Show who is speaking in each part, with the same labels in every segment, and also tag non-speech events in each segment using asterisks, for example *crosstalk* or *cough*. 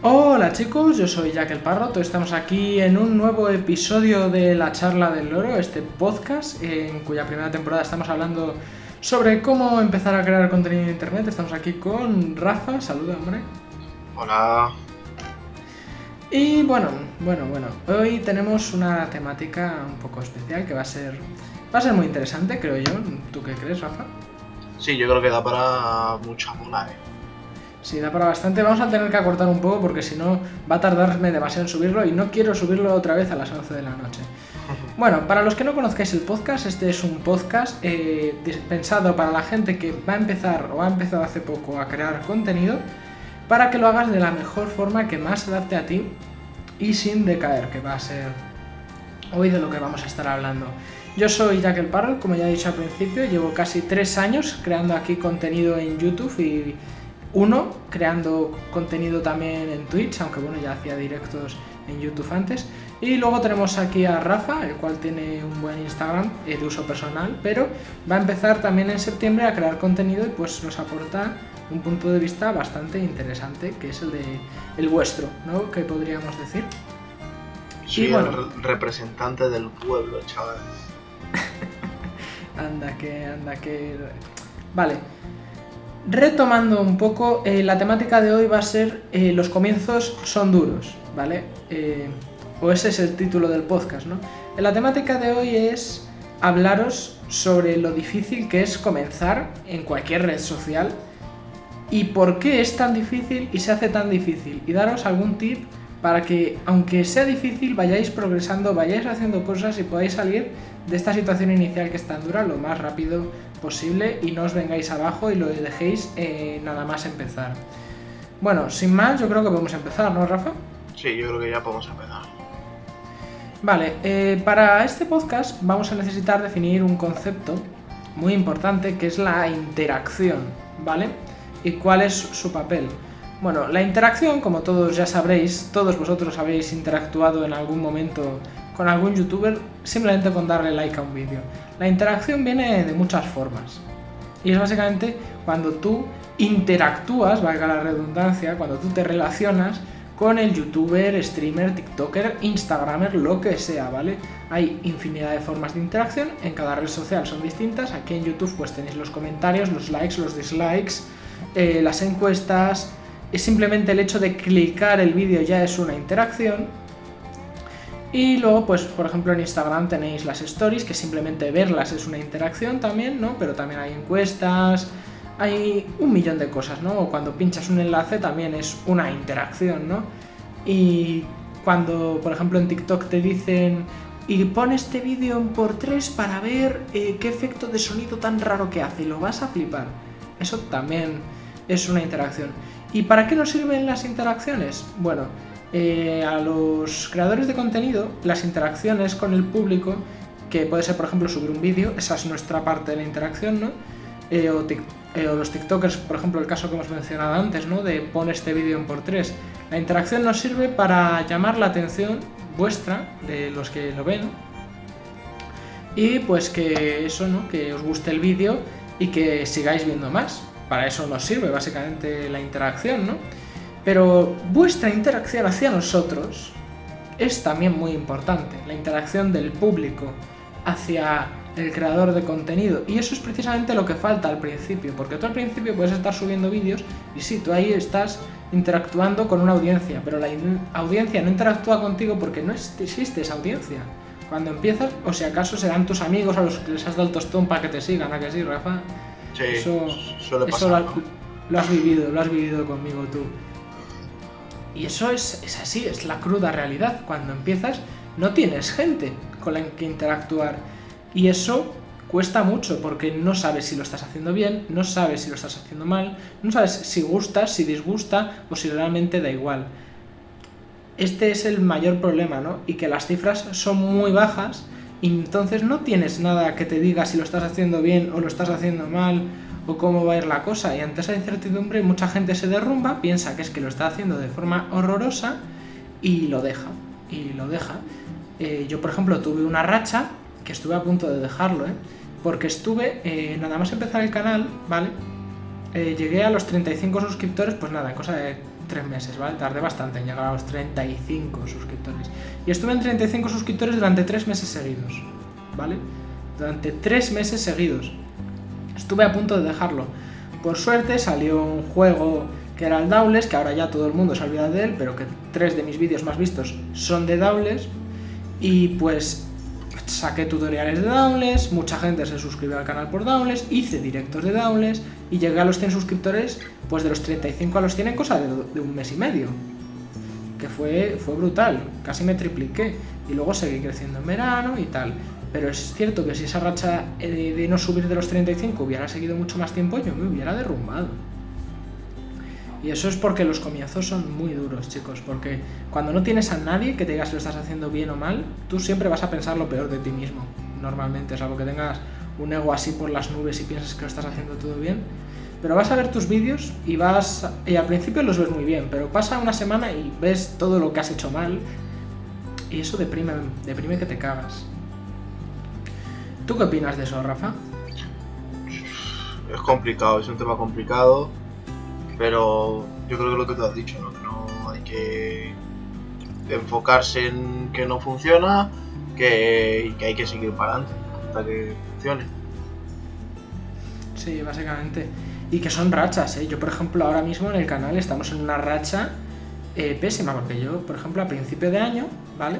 Speaker 1: Hola chicos, yo soy Jack el Parrot, estamos aquí en un nuevo episodio de La Charla del Loro, este podcast en cuya primera temporada estamos hablando sobre cómo empezar a crear contenido en internet. Estamos aquí con Rafa, saluda hombre.
Speaker 2: Hola.
Speaker 1: Y bueno, bueno, bueno, hoy tenemos una temática un poco especial que va a ser va a ser muy interesante, creo yo. ¿Tú qué crees, Rafa?
Speaker 2: Sí, yo creo que da para mucha mola, eh.
Speaker 1: Sí, da para bastante. Vamos a tener que acortar un poco porque si no va a tardarme demasiado en subirlo y no quiero subirlo otra vez a las 11 de la noche. Bueno, para los que no conozcáis el podcast, este es un podcast eh, pensado para la gente que va a empezar o ha empezado hace poco a crear contenido para que lo hagas de la mejor forma que más adapte a ti y sin decaer, que va a ser hoy de lo que vamos a estar hablando. Yo soy Jack el Parrot, como ya he dicho al principio, llevo casi tres años creando aquí contenido en YouTube y uno creando contenido también en Twitch, aunque bueno, ya hacía directos en YouTube antes. Y luego tenemos aquí a Rafa, el cual tiene un buen Instagram de uso personal, pero va a empezar también en septiembre a crear contenido y pues nos aporta un punto de vista bastante interesante, que es el de el vuestro, ¿no? Que podríamos decir.
Speaker 2: Soy y bueno, el representante del pueblo, chaval. *laughs*
Speaker 1: anda que, anda que. Vale. Retomando un poco, eh, la temática de hoy va a ser eh, los comienzos son duros, ¿vale? Eh, o ese es el título del podcast, ¿no? La temática de hoy es hablaros sobre lo difícil que es comenzar en cualquier red social y por qué es tan difícil y se hace tan difícil y daros algún tip para que, aunque sea difícil, vayáis progresando, vayáis haciendo cosas y podáis salir de esta situación inicial que es tan dura lo más rápido posible y no os vengáis abajo y lo dejéis eh, nada más empezar. Bueno, sin más, yo creo que podemos empezar, ¿no, Rafa?
Speaker 2: Sí, yo creo que ya podemos empezar.
Speaker 1: Vale, eh, para este podcast vamos a necesitar definir un concepto muy importante que es la interacción, ¿vale? ¿Y cuál es su papel? Bueno, la interacción, como todos ya sabréis, todos vosotros habéis interactuado en algún momento con algún youtuber simplemente con darle like a un vídeo. La interacción viene de muchas formas. Y es básicamente cuando tú interactúas, valga la redundancia, cuando tú te relacionas con el youtuber, streamer, tiktoker, instagramer, lo que sea, ¿vale? Hay infinidad de formas de interacción, en cada red social son distintas. Aquí en YouTube pues tenéis los comentarios, los likes, los dislikes, eh, las encuestas, es simplemente el hecho de clicar el vídeo ya es una interacción. Y luego, pues, por ejemplo, en Instagram tenéis las stories, que simplemente verlas es una interacción también, ¿no? Pero también hay encuestas, hay un millón de cosas, ¿no? O cuando pinchas un enlace también es una interacción, ¿no? Y cuando, por ejemplo, en TikTok te dicen, y pon este vídeo en por 3 para ver eh, qué efecto de sonido tan raro que hace, lo vas a flipar. Eso también es una interacción. ¿Y para qué nos sirven las interacciones? Bueno, eh, a los creadores de contenido, las interacciones con el público, que puede ser, por ejemplo, subir un vídeo, esa es nuestra parte de la interacción, ¿no? Eh, eh, o, los TikTokers, por ejemplo, el caso que hemos mencionado antes, ¿no? De pon este vídeo en por tres. La interacción nos sirve para llamar la atención vuestra, de los que lo ven, y pues que eso, ¿no? Que os guste el vídeo y que sigáis viendo más para eso nos sirve básicamente la interacción, ¿no? Pero vuestra interacción hacia nosotros es también muy importante, la interacción del público hacia el creador de contenido. Y eso es precisamente lo que falta al principio, porque tú al principio puedes estar subiendo vídeos y sí, tú ahí estás interactuando con una audiencia, pero la audiencia no interactúa contigo porque no existe esa audiencia. Cuando empiezas, o si acaso serán tus amigos a los que les has dado el tostón para que te sigan, ¿a que sí, Rafa?
Speaker 2: eso,
Speaker 1: eso lo, has vivido, lo has vivido conmigo tú. Y eso es, así, es la cruda realidad. Cuando empiezas no tienes gente con la que interactuar. Y eso cuesta mucho porque no sabes si lo estás haciendo bien, no sabes si lo estás haciendo mal, no sabes si gusta, si disgusta o si realmente da igual. Este es el mayor problema, ¿no? Y que las cifras son muy bajas y entonces no tienes nada que te diga si lo estás haciendo bien o lo estás haciendo mal o cómo va a ir la cosa. Y ante esa incertidumbre mucha gente se derrumba, piensa que es que lo está haciendo de forma horrorosa y lo deja. Y lo deja. Eh, yo, por ejemplo, tuve una racha que estuve a punto de dejarlo, ¿eh? porque estuve, eh, nada más empezar el canal, ¿vale? llegué a los 35 suscriptores, pues nada, cosa de tres meses, ¿vale? Tardé bastante en llegar a los 35 suscriptores. Y estuve en 35 suscriptores durante tres meses seguidos, ¿vale? Durante tres meses seguidos. Estuve a punto de dejarlo. Por suerte salió un juego que era el Dowles, que ahora ya todo el mundo se olvida de él, pero que tres de mis vídeos más vistos son de Dowles. Y pues saqué tutoriales de Downless, mucha gente se suscribió al canal por Downless, hice directos de Downless y llegué a los 100 suscriptores, pues de los 35 a los 100 en cosa de, un mes y medio. Que fue, fue brutal, casi me tripliqué. Y luego seguí creciendo en verano y tal. Pero es cierto que si esa racha de no subir de los 35 hubiera seguido mucho más tiempo, yo me hubiera derrumbado. Y eso es porque los comienzos son muy duros, chicos, porque cuando no tienes a nadie que te diga si lo estás haciendo bien o mal, tú siempre vas a pensar lo peor de ti mismo, normalmente, es algo que tengas un ego así por las nubes y piensas que lo estás haciendo todo bien. Pero vas a ver tus vídeos y vas y al principio los ves muy bien, pero pasa una semana y ves todo lo que has hecho mal y eso deprime, deprime que te cagas. ¿Tú qué opinas de eso, Rafa?
Speaker 2: Es complicado, es un tema complicado pero yo creo que lo que tú has dicho, ¿no? Que no hay que enfocarse en que no funciona, que, que hay que seguir para adelante hasta que funcione.
Speaker 1: Sí, básicamente. Y que son rachas, ¿eh? Yo, por ejemplo, ahora mismo en el canal estamos en una racha eh, pésima, porque yo, por ejemplo, a principio de año, ¿vale?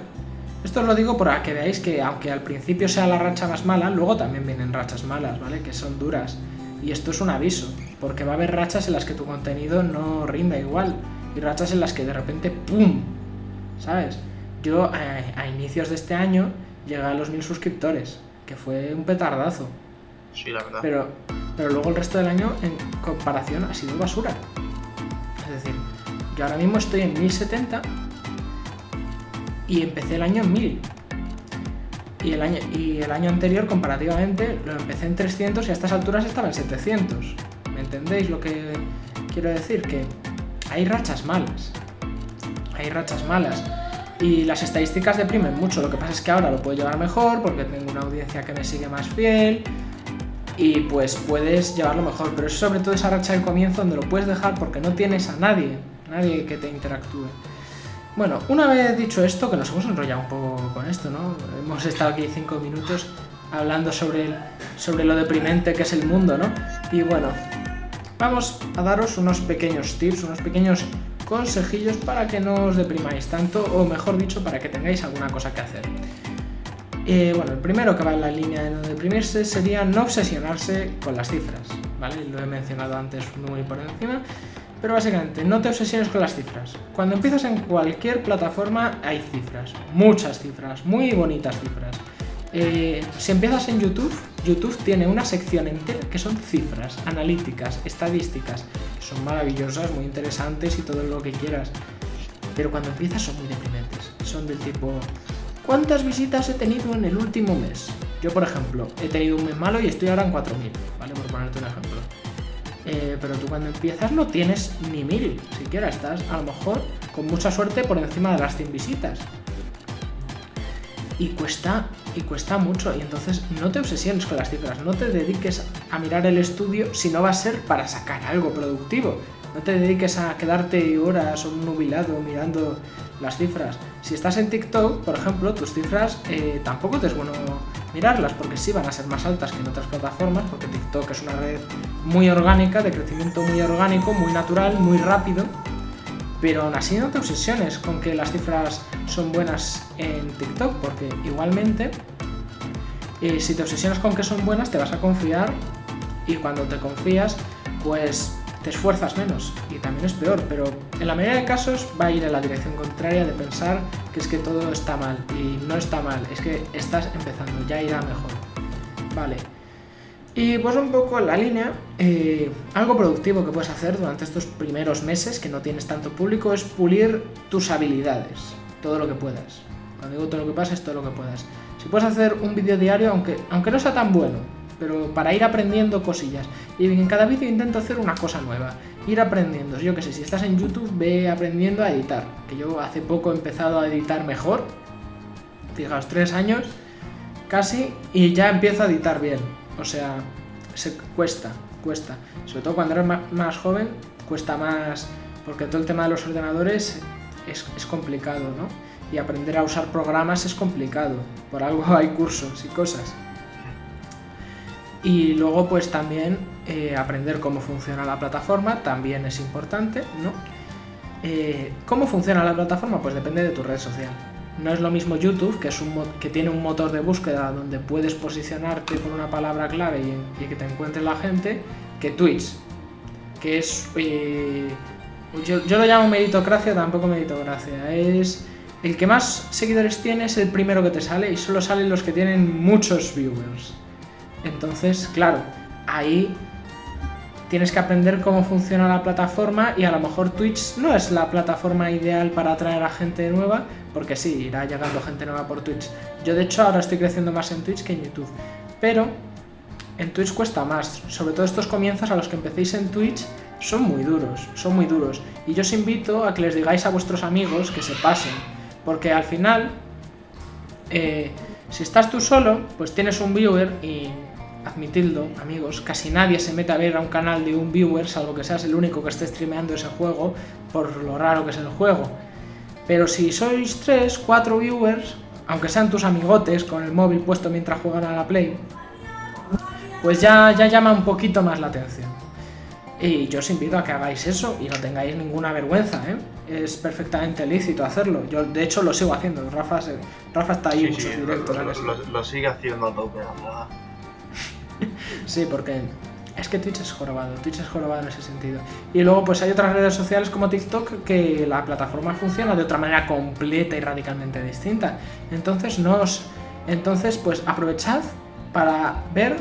Speaker 1: Esto os lo digo para que veáis que aunque al principio sea la racha más mala, luego también vienen rachas malas, ¿vale? Que son duras. Y esto es un aviso, porque va a haber rachas en las que tu contenido no rinda igual, y rachas en las que de repente ¡pum! ¿Sabes? Yo eh, a, inicios de este año llegué a los mil suscriptores, que fue un petardazo.
Speaker 2: Sí, la verdad.
Speaker 1: Pero, pero luego el resto del año, en comparación, ha sido basura. Es decir, yo ahora mismo estoy en 1070 y empecé el año en 1000. Y el, año, y el año anterior, comparativamente, lo empecé en 300 y a estas alturas estaba en 700. ¿Me entendéis lo que quiero decir? Que hay rachas malas. Hay rachas malas. Y las estadísticas deprimen mucho. Lo que pasa es que ahora lo puedo llevar mejor porque tengo una audiencia que me sigue más fiel. Y pues puedes llevarlo mejor. Pero es sobre todo esa racha del comienzo donde lo puedes dejar porque no tienes a nadie. Nadie que te interactúe. Bueno, una vez dicho esto, que nos hemos enrollado un poco con esto, ¿no? Hemos estado aquí cinco minutos hablando sobre, sobre lo deprimente que es el mundo, ¿no? Y bueno, vamos a daros unos pequeños tips, unos pequeños consejillos para que no os deprimáis tanto, o mejor dicho, para que tengáis alguna cosa que hacer. Eh, bueno, el primero que va en la línea de no deprimirse sería no obsesionarse con las cifras, ¿vale? Lo he mencionado antes muy por encima. Pero básicamente, no te obsesiones con las cifras. Cuando empiezas en cualquier plataforma hay cifras, muchas cifras, muy bonitas cifras. Eh, si empiezas en YouTube, YouTube tiene una sección entera que son cifras, analíticas, estadísticas, que son maravillosas, muy interesantes y todo lo que quieras. Pero cuando empiezas son muy deprimentes. Son del tipo, ¿cuántas visitas he tenido en el último mes? Yo, por ejemplo, he tenido un mes malo y estoy ahora en 4.000, ¿vale? Por ponerte un ejemplo. Eh, pero tú cuando empiezas no tienes ni mil, siquiera estás a lo mejor con mucha suerte por encima de las 100 visitas. Y cuesta, y cuesta mucho, y entonces no te obsesiones con las cifras, no te dediques a mirar el estudio si no va a ser para sacar algo productivo. No te dediques a quedarte horas o un nubilado mirando las cifras. Si estás en TikTok, por ejemplo, tus cifras eh, tampoco te es bueno mirarlas porque sí van a ser más altas que en otras plataformas, porque TikTok es una red muy orgánica, de crecimiento muy orgánico, muy natural, muy rápido. Pero aún así no te obsesiones con que las cifras son buenas en TikTok, porque igualmente eh, si te obsesionas con que son buenas te vas a confiar y cuando te confías pues te esfuerzas menos y también es peor, pero en la mayoría de casos va a ir en la dirección contraria de pensar que es que todo está mal y no está mal, es que estás empezando, ya irá mejor. Vale. Y pues un poco en la línea, eh, algo productivo que puedes hacer durante estos primeros meses que no tienes tanto público es pulir tus habilidades, todo lo que puedas. Cuando digo todo lo que pasa es todo lo que puedas. Si puedes hacer un vídeo diario, aunque, aunque no sea tan bueno, pero para ir aprendiendo cosillas. Y en cada vídeo intento hacer una cosa nueva, ir aprendiendo. Yo que sé, si estás en YouTube, ve aprendiendo a editar. Que yo hace poco he empezado a editar mejor, fijaos, tres años casi, y ya empiezo a editar bien. O sea, se cuesta, cuesta. Sobre todo cuando eres más joven, cuesta más porque todo el tema de los ordenadores es, es complicado, ¿no? Y aprender a usar programas es complicado, por algo *laughs* hay cursos y cosas. Y luego pues también eh, aprender cómo funciona la plataforma también es importante, ¿no? Eh, ¿Cómo funciona la plataforma? Pues depende de tu red social. No es lo mismo YouTube, que, es un que tiene un motor de búsqueda donde puedes posicionarte por una palabra clave y, que te encuentre la gente, que Twitch, que es... Eh, yo, yo, lo llamo meritocracia, tampoco meritocracia. Es el que más seguidores tiene es el primero que te sale y solo salen los que tienen muchos viewers. Entonces, claro, ahí tienes que aprender cómo funciona la plataforma y a lo mejor Twitch no es la plataforma ideal para atraer a gente nueva, porque sí, irá llegando gente nueva por Twitch. Yo de hecho ahora estoy creciendo más en Twitch que en YouTube, pero en Twitch cuesta más, sobre todo estos comienzos a los que empecéis en Twitch son muy duros, son muy duros. Y yo os invito a que les digáis a vuestros amigos que se pasen, porque al final, eh, si estás tú solo, pues tienes un viewer y admitidlo, amigos, casi nadie se mete a ver a un canal de un viewer, salvo que seas el único que esté streameando ese juego, por lo raro que es el juego. Pero si sois 3, 4 viewers, aunque sean tus amigotes con el móvil puesto mientras juegan a la Play, pues ya, ya llama un poquito más la atención. Y yo os invito a que hagáis eso y no tengáis ninguna vergüenza, ¿eh? Es perfectamente lícito hacerlo. Yo, de hecho, lo sigo haciendo. Rafa, Rafa está ahí en muchos directos.
Speaker 2: Lo, lo, sigue haciendo a tope, *laughs*
Speaker 1: sí, porque es que Twitch es jorobado, Twitch es jorobado en ese sentido. Y luego pues hay otras redes sociales como TikTok que la plataforma funciona de otra manera completa y radicalmente distinta. Entonces no entonces pues aprovechad para ver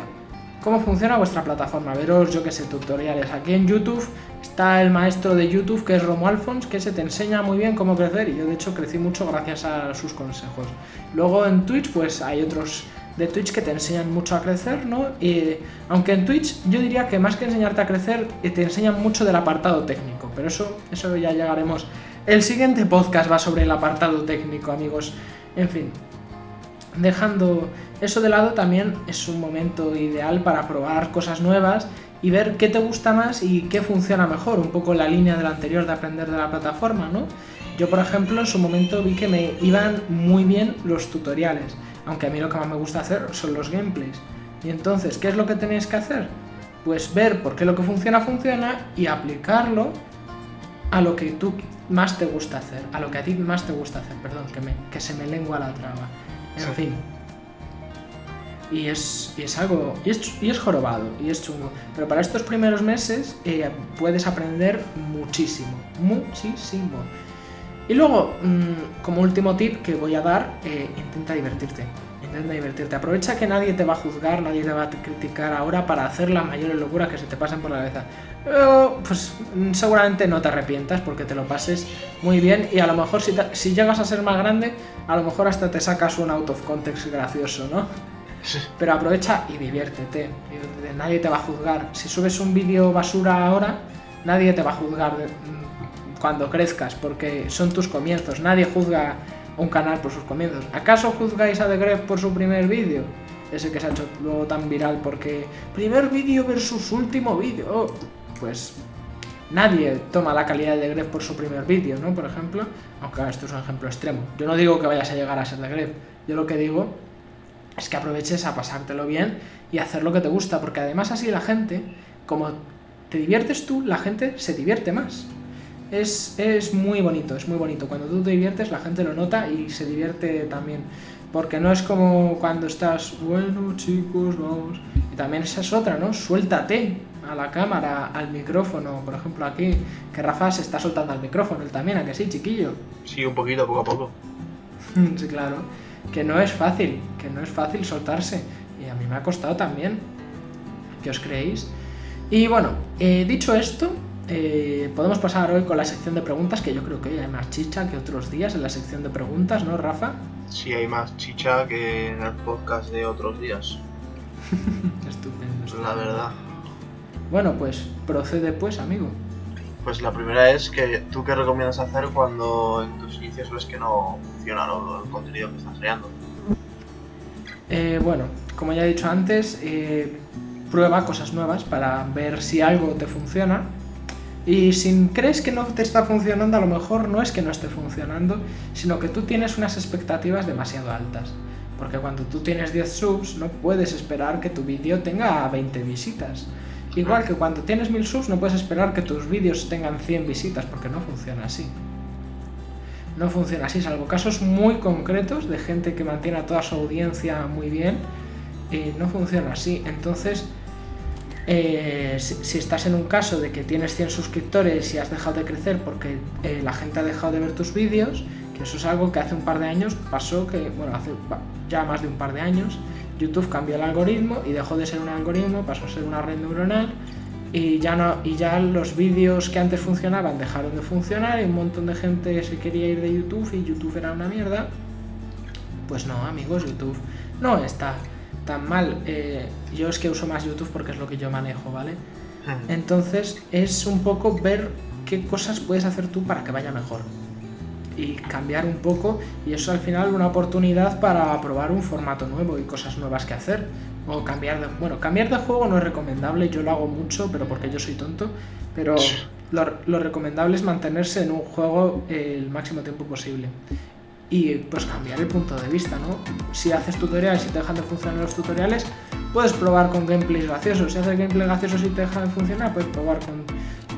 Speaker 1: cómo funciona vuestra plataforma, veros yo que sé tutoriales. Aquí en YouTube está el maestro de YouTube que es Romo Alfons que se te enseña muy bien cómo crecer y yo de hecho crecí mucho gracias a sus consejos. Luego en Twitch pues hay otros de Twitch que te enseñan mucho a crecer, ¿no? Y, aunque en Twitch yo diría que más que enseñarte a crecer, eh, te enseñan mucho del apartado técnico, pero eso, eso ya llegaremos. El siguiente podcast va sobre el apartado técnico, amigos. En fin, dejando eso de lado, también es un momento ideal para probar cosas nuevas y ver qué te gusta más y qué funciona mejor, un poco la línea de la anterior de aprender de la plataforma, ¿no? Yo, por ejemplo, en su momento vi que me iban muy bien los tutoriales aunque a mí lo que más me gusta hacer son los gameplays. Y entonces, ¿qué es lo que tenéis que hacer? Pues ver por qué lo que funciona funciona y aplicarlo a lo que tú más te gusta hacer, a lo que a ti más te gusta hacer, perdón, que, me, que se me lengua la traba. En fin. Y es, es algo, y es, y es, jorobado, y es chungo. Pero para estos primeros meses eh, puedes aprender muchísimo, muchísimo. Y luego, mm, como último tip que voy a dar, eh, intenta divertirte. Intenta divertirte. Aprovecha que nadie te va a juzgar, nadie te va a criticar ahora para hacer las mayores locuras que se te pasen por la cabeza. Pero, pues mm, seguramente no te arrepientas porque te lo pases muy bien y a lo mejor si, si llegas a ser más grande, a lo mejor hasta te sacas un out of context gracioso, ¿no? Pero aprovecha y diviértete. Nadie te va a juzgar. Si subes un vídeo basura ahora, nadie te va a juzgar cuando crezcas, porque son tus comienzos. Nadie juzga un canal por sus comienzos. ¿Acaso juzgáis a The Gref por su primer vídeo? Ese que se ha hecho luego tan viral porque primer vídeo versus último vídeo. Oh, pues nadie toma la calidad de The Gref por su primer vídeo, ¿no? Por ejemplo, aunque esto es un ejemplo extremo. Yo no digo que vayas a llegar a ser The Gref. Yo lo que digo es que aproveches a pasártelo bien y hacer lo que te gusta, porque además así la gente, como te diviertes tú, la gente se divierte más es, muy bonito, es muy bonito. Cuando tú te diviertes, la gente lo nota y se divierte también. Porque no es como cuando estás, bueno chicos, vamos. Y también esa es otra, ¿no? Suéltate a la cámara, al micrófono. Por ejemplo, aquí, que Rafa se está soltando al micrófono, él también, ¿a que sí, chiquillo?
Speaker 2: Sí, un poquito, poco a poco. *laughs*
Speaker 1: sí, claro. Que no es fácil, que no es fácil soltarse. Y a mí me ha costado también. ¿Qué os creéis? Y bueno, eh, dicho esto, eh, podemos pasar hoy con la sección de preguntas, que yo creo que hay más chicha que otros días en la sección de preguntas, ¿no, Rafa?
Speaker 2: Sí, hay más chicha que en el podcast de otros días. *laughs*
Speaker 1: estupendo,
Speaker 2: La verdad.
Speaker 1: Bueno, pues procede pues, amigo.
Speaker 2: Pues la primera es que tú qué recomiendas hacer cuando en tus inicios ves que no funciona el contenido que estás creando.
Speaker 1: Eh, bueno, como ya he dicho antes, eh, prueba cosas nuevas para ver si algo te funciona Y si crees que no te está funcionando, a lo mejor no es que no esté funcionando, sino que tú tienes unas expectativas demasiado altas. Porque cuando tú tienes 10 subs, no puedes esperar que tu vídeo tenga 20 visitas. Igual que cuando tienes 1000 subs, no puedes esperar que tus vídeos tengan 100 visitas, porque no funciona así. No funciona así, salvo casos muy concretos de gente que mantiene a toda su audiencia muy bien. Y no funciona así. Entonces, eh, si, estás en un caso de que tienes 100 suscriptores y has dejado de crecer porque eh, la gente ha dejado de ver tus vídeos, que eso es algo que hace un par de años pasó, que bueno, hace ya más de un par de años, YouTube cambió el algoritmo y dejó de ser un algoritmo, pasó a ser una red neuronal y ya, no, y ya los vídeos que antes funcionaban dejaron de funcionar y un montón de gente se quería ir de YouTube y YouTube era una mierda. Pues no, amigos, YouTube no está tan mal. Eh, yo es que uso más YouTube porque es lo que yo manejo, ¿vale? Entonces es un poco ver qué cosas puedes hacer tú para que vaya mejor. Y cambiar un poco, y eso al final una oportunidad para probar un formato nuevo y cosas nuevas que hacer. O cambiar de. Bueno, cambiar de juego no es recomendable, yo lo hago mucho, pero porque yo soy tonto. Pero lo, lo recomendable es mantenerse en un juego el máximo tiempo posible y pues cambiar el punto de vista, ¿no? Si haces tutoriales y te dejan de funcionar los tutoriales, puedes probar con gameplays graciosos. Si haces gameplays graciosos y te dejan de funcionar, puedes probar con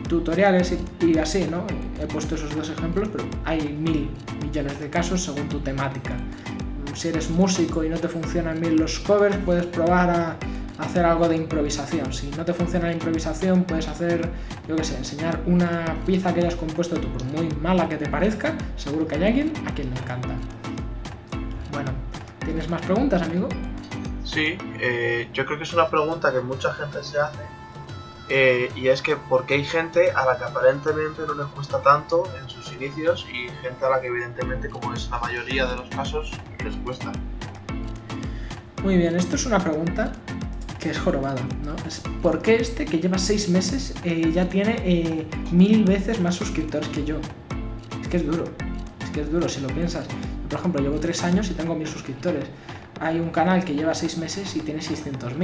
Speaker 1: tutoriales y, así, ¿no? He puesto esos dos ejemplos, pero hay mil millones de casos según tu temática. Si eres músico y no te funcionan bien los covers, puedes probar a hacer algo de improvisación. Si no te funciona la improvisación, puedes hacer, yo qué sé, enseñar una pieza que hayas compuesto tú, por muy mala que te parezca, seguro que hay alguien a quien le encanta. Bueno, ¿tienes más preguntas, amigo?
Speaker 2: Sí, eh, yo creo que es una pregunta que mucha gente se hace. Eh, y es que porque hay gente a la que aparentemente no les cuesta tanto en sus inicios y gente a la que evidentemente, como es la mayoría de los casos, les cuesta.
Speaker 1: Muy bien, esto es una pregunta que es jorobada, ¿no? Es, ¿Por qué este que lleva seis meses eh, ya tiene eh, mil veces más suscriptores que yo? Es que es duro, es que es duro si lo piensas. Por ejemplo, llevo tres años y tengo mil suscriptores. Hay un canal que lleva seis meses y tiene 600.000.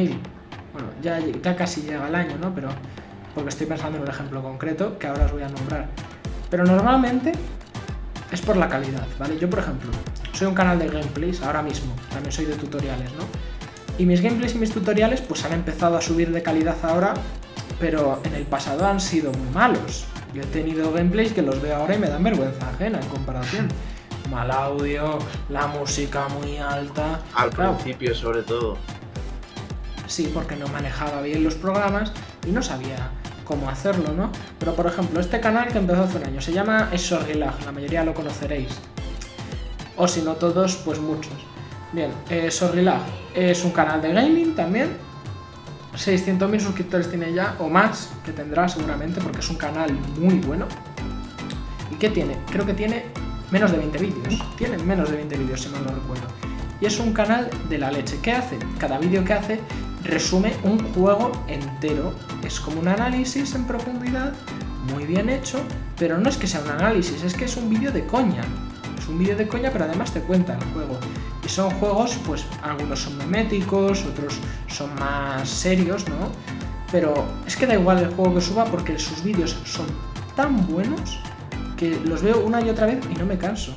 Speaker 1: Bueno, ya, ya casi llega al año, ¿no? Pero porque estoy pensando en un ejemplo concreto que ahora os voy a nombrar. Pero normalmente es por la calidad, ¿vale? Yo, por ejemplo, soy un canal de gameplays ahora mismo, también soy de tutoriales, ¿no? Y mis gameplays y mis tutoriales pues han empezado a subir de calidad ahora, pero en el pasado han sido muy malos. Yo he tenido gameplays que los veo ahora y me dan vergüenza ajena en comparación. Mal audio, la música muy alta.
Speaker 2: Al principio sobre todo.
Speaker 1: Sí, porque no manejaba bien los programas y no sabía cómo hacerlo, ¿no? Pero por ejemplo, este canal que empezó hace un año se llama Esorrilag, la mayoría lo conoceréis. O si no todos, pues muchos. Bien, eh, es un canal de gaming también. 600.000 suscriptores tiene ya, o más, que tendrá seguramente, porque es un canal muy bueno. ¿Y qué tiene? Creo que tiene menos de 20 vídeos. Tiene menos de 20 vídeos, si no lo recuerdo. Y es un canal de la leche. ¿Qué hace? Cada vídeo que hace resume un juego entero. Es como un análisis en profundidad, muy bien hecho, pero no es que sea un análisis, es que es un vídeo de coña un vídeo de coña, pero además te cuenta el juego. Y son juegos, pues algunos son meméticos, otros son más serios, ¿no? Pero es que da igual el juego que suba porque sus vídeos son tan buenos que los veo una y otra vez y no me canso.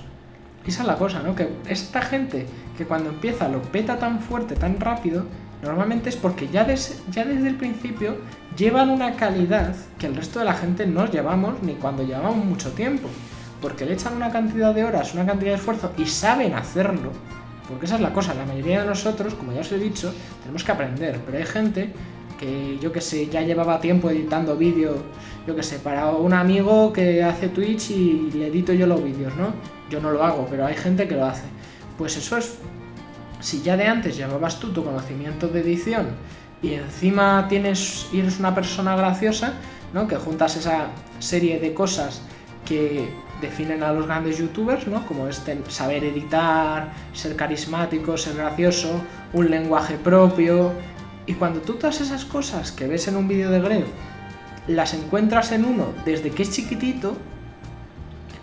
Speaker 1: esa es la cosa, ¿no? Que esta gente que cuando empieza lo peta tan fuerte, tan rápido, normalmente es porque ya, ya desde el principio llevan una calidad que el resto de la gente no llevamos ni cuando llevamos mucho tiempo porque le echan una cantidad de horas, una cantidad de esfuerzo y saben hacerlo. Porque esa es la cosa, la mayoría de nosotros, como ya os he dicho, tenemos que aprender, pero hay gente que yo que sé, ya llevaba tiempo editando vídeos, yo que sé, para un amigo que hace Twitch y le edito yo los vídeos, ¿no? Yo no lo hago, pero hay gente que lo hace. Pues eso es, si ya de antes llevabas tú tu conocimiento de edición y encima tienes eres una persona graciosa, ¿no? Que juntas esa serie de cosas que definen a los grandes youtubers, ¿no? Como este saber editar, ser carismático, ser gracioso, un lenguaje propio. Y cuando tú todas esas cosas que ves en un vídeo de Gref las encuentras en uno desde que es chiquitito,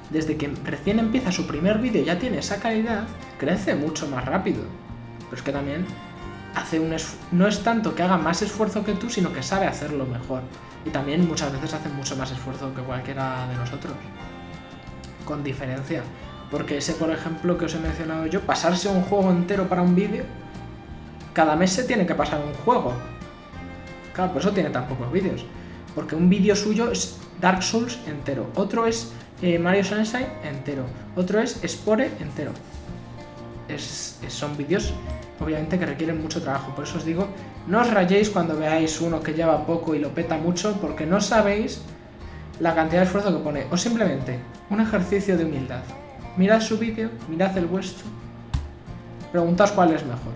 Speaker 1: desde que recién empieza su primer vídeo ya tiene esa calidad, crece mucho más rápido. Pero es que también hace un no es tanto que haga más esfuerzo que tú, sino que sabe hacerlo mejor. Y también muchas veces hace mucho más esfuerzo que cualquiera de nosotros. Con diferencia. Porque ese, por ejemplo, que os he mencionado yo, pasarse un juego entero para un vídeo, cada mes se tiene que pasar un juego. Claro, por eso tiene tan pocos vídeos. Porque un vídeo suyo es Dark Souls entero, otro es eh, Mario Sunshine entero, otro es Spore entero. Es, son vídeos obviamente que requieren mucho trabajo. Por eso os digo, no os rayéis cuando veáis uno que lleva poco y lo peta mucho, porque no sabéis la cantidad de esfuerzo que pone. O simplemente un ejercicio de humildad. Mirad su vídeo, mirad el vuestro, preguntaos cuál es mejor.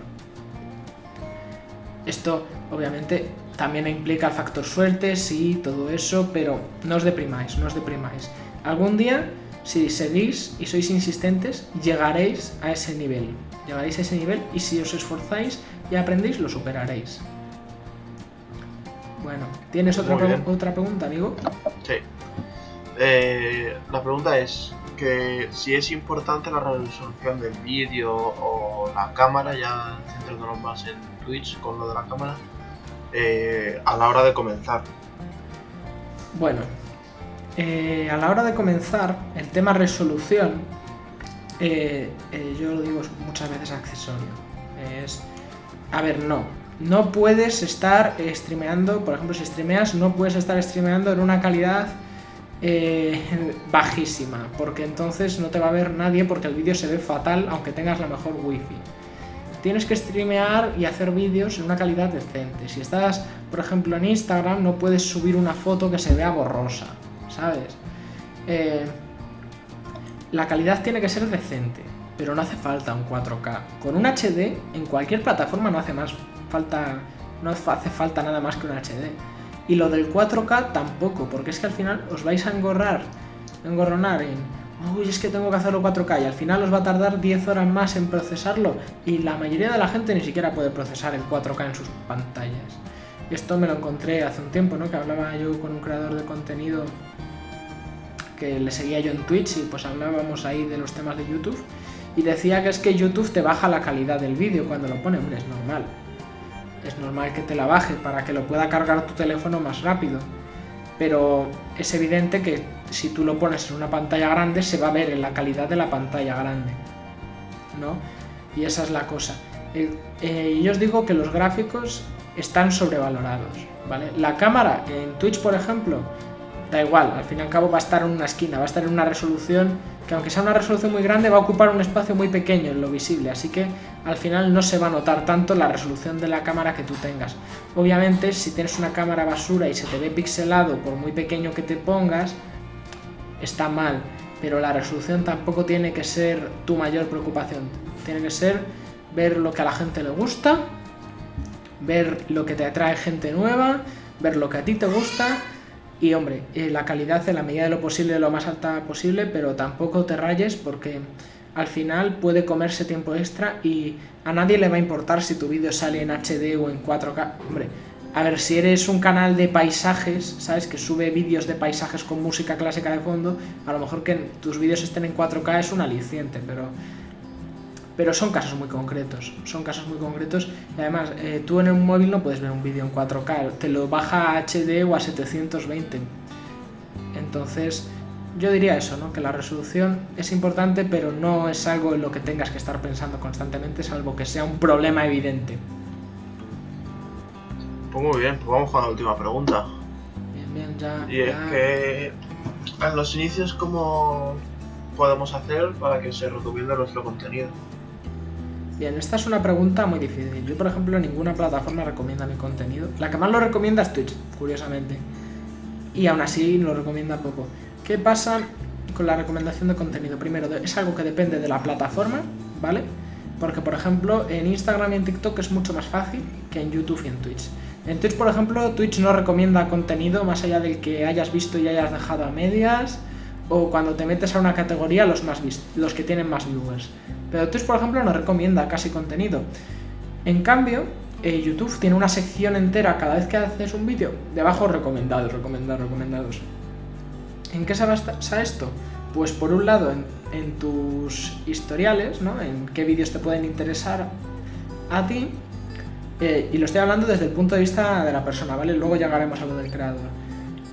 Speaker 1: Esto, obviamente, también implica el factor suerte, sí, todo eso, pero no os deprimáis, no os deprimáis. Algún día, si seguís y sois insistentes, llegaréis a ese nivel. Llegaréis a ese nivel y si os esforzáis y aprendéis, lo superaréis. Bueno, ¿tienes otra, otra pregunta, amigo?
Speaker 2: Sí. Eh, la pregunta es, que si es importante la resolución del vídeo o la cámara, ya centrándonos más en Twitch con lo de la cámara, eh, a la hora de comenzar.
Speaker 1: Bueno, eh, a la hora de comenzar, el tema resolución, eh, yo lo digo muchas veces accesorio. Es, a ver, no, no puedes estar streameando, por ejemplo, si streameas, no puedes estar streameando en una calidad *laughs* bajísima, porque entonces no te va a ver nadie porque el vídeo se ve fatal aunque tengas la mejor wifi. Tienes que streamear y hacer vídeos en una calidad decente. Si estás, por ejemplo, en Instagram, no puedes subir una foto que se vea borrosa, ¿sabes? Eh, la calidad tiene que ser decente, pero no hace falta un 4K. Con un HD, en cualquier plataforma no hace más falta, no hace falta nada más que un HD. Y lo del 4K tampoco, porque es que al final os vais a engorrar, engorronar en, uy, es que tengo que hacerlo 4K y al final os va a tardar 10 horas más en procesarlo y la mayoría de la gente ni siquiera puede procesar el 4K en sus pantallas. Esto me lo encontré hace un tiempo, ¿no? Que hablaba yo con un creador de contenido que le seguía yo en Twitch y pues hablábamos ahí de los temas de YouTube y decía que es que YouTube te baja la calidad del vídeo cuando lo pone, hombre, es normal es normal que te la baje para que lo pueda cargar tu teléfono más rápido. Pero es evidente que si tú lo pones en una pantalla grande se va a ver en la calidad de la pantalla grande. ¿No? Y esa es la cosa. Eh, yo os digo que los gráficos están sobrevalorados. ¿vale? La cámara en Twitch, por ejemplo, da igual, al fin y al cabo va a estar en una esquina, va a estar en una resolución que aunque sea una resolución muy grande va a ocupar un espacio muy pequeño en lo visible, así que al final no se va a notar tanto la resolución de la cámara que tú tengas. Obviamente si tienes una cámara basura y se te ve pixelado por muy pequeño que te pongas, está mal, pero la resolución tampoco tiene que ser tu mayor preocupación, tiene que ser ver lo que a la gente le gusta, ver lo que te atrae gente nueva, ver lo que a ti te gusta y hombre, eh, la calidad en la medida de lo posible, lo más alta posible, pero tampoco te rayes porque al final puede comerse tiempo extra y a nadie le va a importar si tu vídeo sale en HD o en 4K. Hombre, a ver, si eres un canal de paisajes, ¿sabes? Que sube vídeos de paisajes con música clásica de fondo, a lo mejor que tus vídeos estén en 4K es un aliciente, pero pero son casos muy concretos, son casos muy concretos y además eh, tú en un móvil no puedes ver un vídeo en 4K, te lo baja a HD o a 720. Entonces, yo diría eso, ¿no? Que la resolución es importante, pero no es algo en lo que tengas que estar pensando constantemente, salvo que sea un problema evidente.
Speaker 2: Pues muy bien, pues vamos con la última pregunta.
Speaker 1: Bien, bien, ya.
Speaker 2: Y es que en los inicios, ¿cómo podemos hacer para que se recomiende nuestro contenido?
Speaker 1: Bien, esta es una pregunta muy difícil. Yo, por ejemplo, ninguna plataforma recomienda mi contenido. La que más lo recomienda es Twitch, curiosamente. Y aún así lo recomienda poco. ¿Qué pasa con la recomendación de contenido? Primero, es algo que depende de la plataforma, ¿vale? Porque, por ejemplo, en Instagram y en TikTok es mucho más fácil que en YouTube y en Twitch. En Twitch, por ejemplo, Twitch no recomienda contenido más allá del que hayas visto y hayas dejado a medias o cuando te metes a una categoría los, más los que tienen más viewers. Pero Twitch, por ejemplo, no recomienda casi contenido. En cambio, eh, YouTube tiene una sección entera cada vez que haces un vídeo, debajo recomendados, recomendados, recomendados. ¿En qué se basa esto? Pues por un lado en, tus historiales, ¿no? En qué vídeos te pueden interesar a ti. Eh, y lo estoy hablando desde el punto de vista de la persona, ¿vale? Luego llegaremos a lo del creador.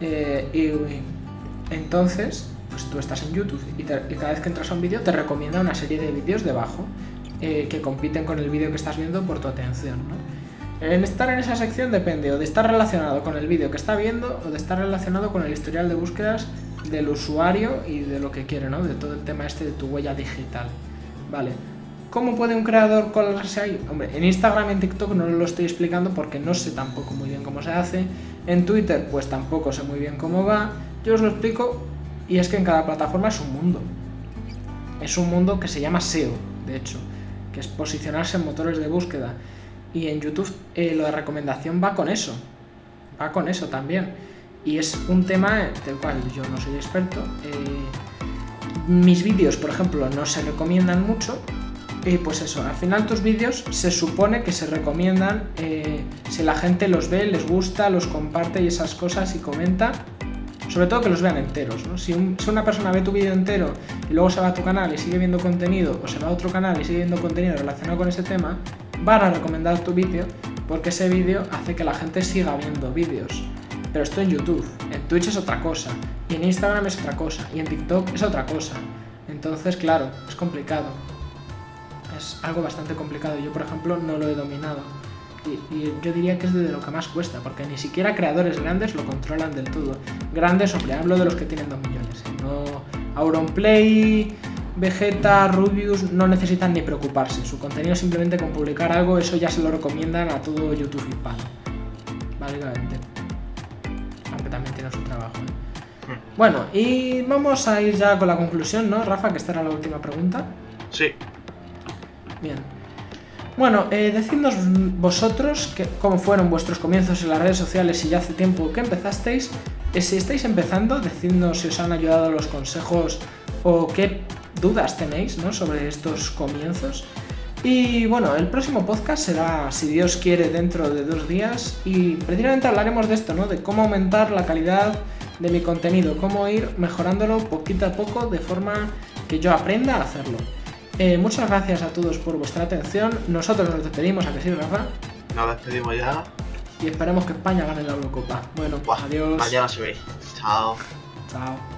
Speaker 1: Eh, y entonces, pues tú estás en YouTube y, cada vez que entras a un vídeo te recomienda una serie de vídeos debajo eh, que compiten con el vídeo que estás viendo por tu atención, ¿no? En estar en esa sección depende o de estar relacionado con el vídeo que está viendo o de estar relacionado con el historial de búsquedas del usuario y de lo que quiere, ¿no? De todo el tema este de tu huella digital. Vale. ¿Cómo puede un creador colarse ahí? Hombre, en Instagram y en TikTok no lo estoy explicando porque no sé tampoco muy bien cómo se hace. En Twitter, pues tampoco sé muy bien cómo va. Yo os lo explico y es que en cada plataforma es un mundo. Es un mundo que se llama SEO, de hecho, que es posicionarse en motores de búsqueda. Y en YouTube eh, lo de recomendación va con eso. Va con eso también. Y es un tema del cual yo no soy experto. Eh, mis vídeos, por ejemplo, no se recomiendan mucho y pues eso, al final tus vídeos se supone que se recomiendan eh, si la gente los ve, les gusta, los comparte y esas cosas y comenta. Sobre todo que los vean enteros. ¿no? Si, una persona ve tu vídeo entero y luego se va a tu canal y sigue viendo contenido, o se va a otro canal y sigue viendo contenido relacionado con ese tema, van a recomendar tu vídeo porque ese vídeo hace que la gente siga viendo vídeos. Pero esto en YouTube, en Twitch es otra cosa, y en Instagram es otra cosa, y en TikTok es otra cosa. Entonces, claro, es complicado es algo bastante complicado. Yo, por ejemplo, no lo he dominado. Y, yo diría que es de lo que más cuesta, porque ni siquiera creadores grandes lo controlan del todo. Grandes, hombre, hablo de los que tienen 2 millones. ¿eh? No, Auronplay, Vegeta, Rubius no necesitan ni preocuparse. Su contenido simplemente con publicar algo, eso ya se lo recomiendan a todo YouTube hispano. Básicamente. Aunque también tiene su trabajo. ¿eh? Hmm. Bueno, y vamos a ir ya con la conclusión, ¿no, Rafa? Que esta era la última pregunta.
Speaker 2: Sí.
Speaker 1: Bien. Bueno, eh, decidnos vosotros que, cómo fueron vuestros comienzos en las redes sociales y ya hace tiempo que empezasteis. Eh, si estáis empezando, decidnos si os han ayudado los consejos o qué dudas tenéis ¿no? sobre estos comienzos. Y bueno, el próximo podcast será, si Dios quiere, dentro de dos días y precisamente hablaremos de esto, ¿no? De cómo aumentar la calidad de mi contenido, cómo ir mejorándolo poquito a poco de forma que yo aprenda a hacerlo. Eh, muchas gracias a todos por vuestra atención. Nosotros nos despedimos, ¿a que sí, Rafa?
Speaker 2: Nos despedimos ya.
Speaker 1: Y esperemos que España gane la Eurocopa. Bueno, pues adiós.
Speaker 2: Mañana se ve. Chao.
Speaker 1: Chao.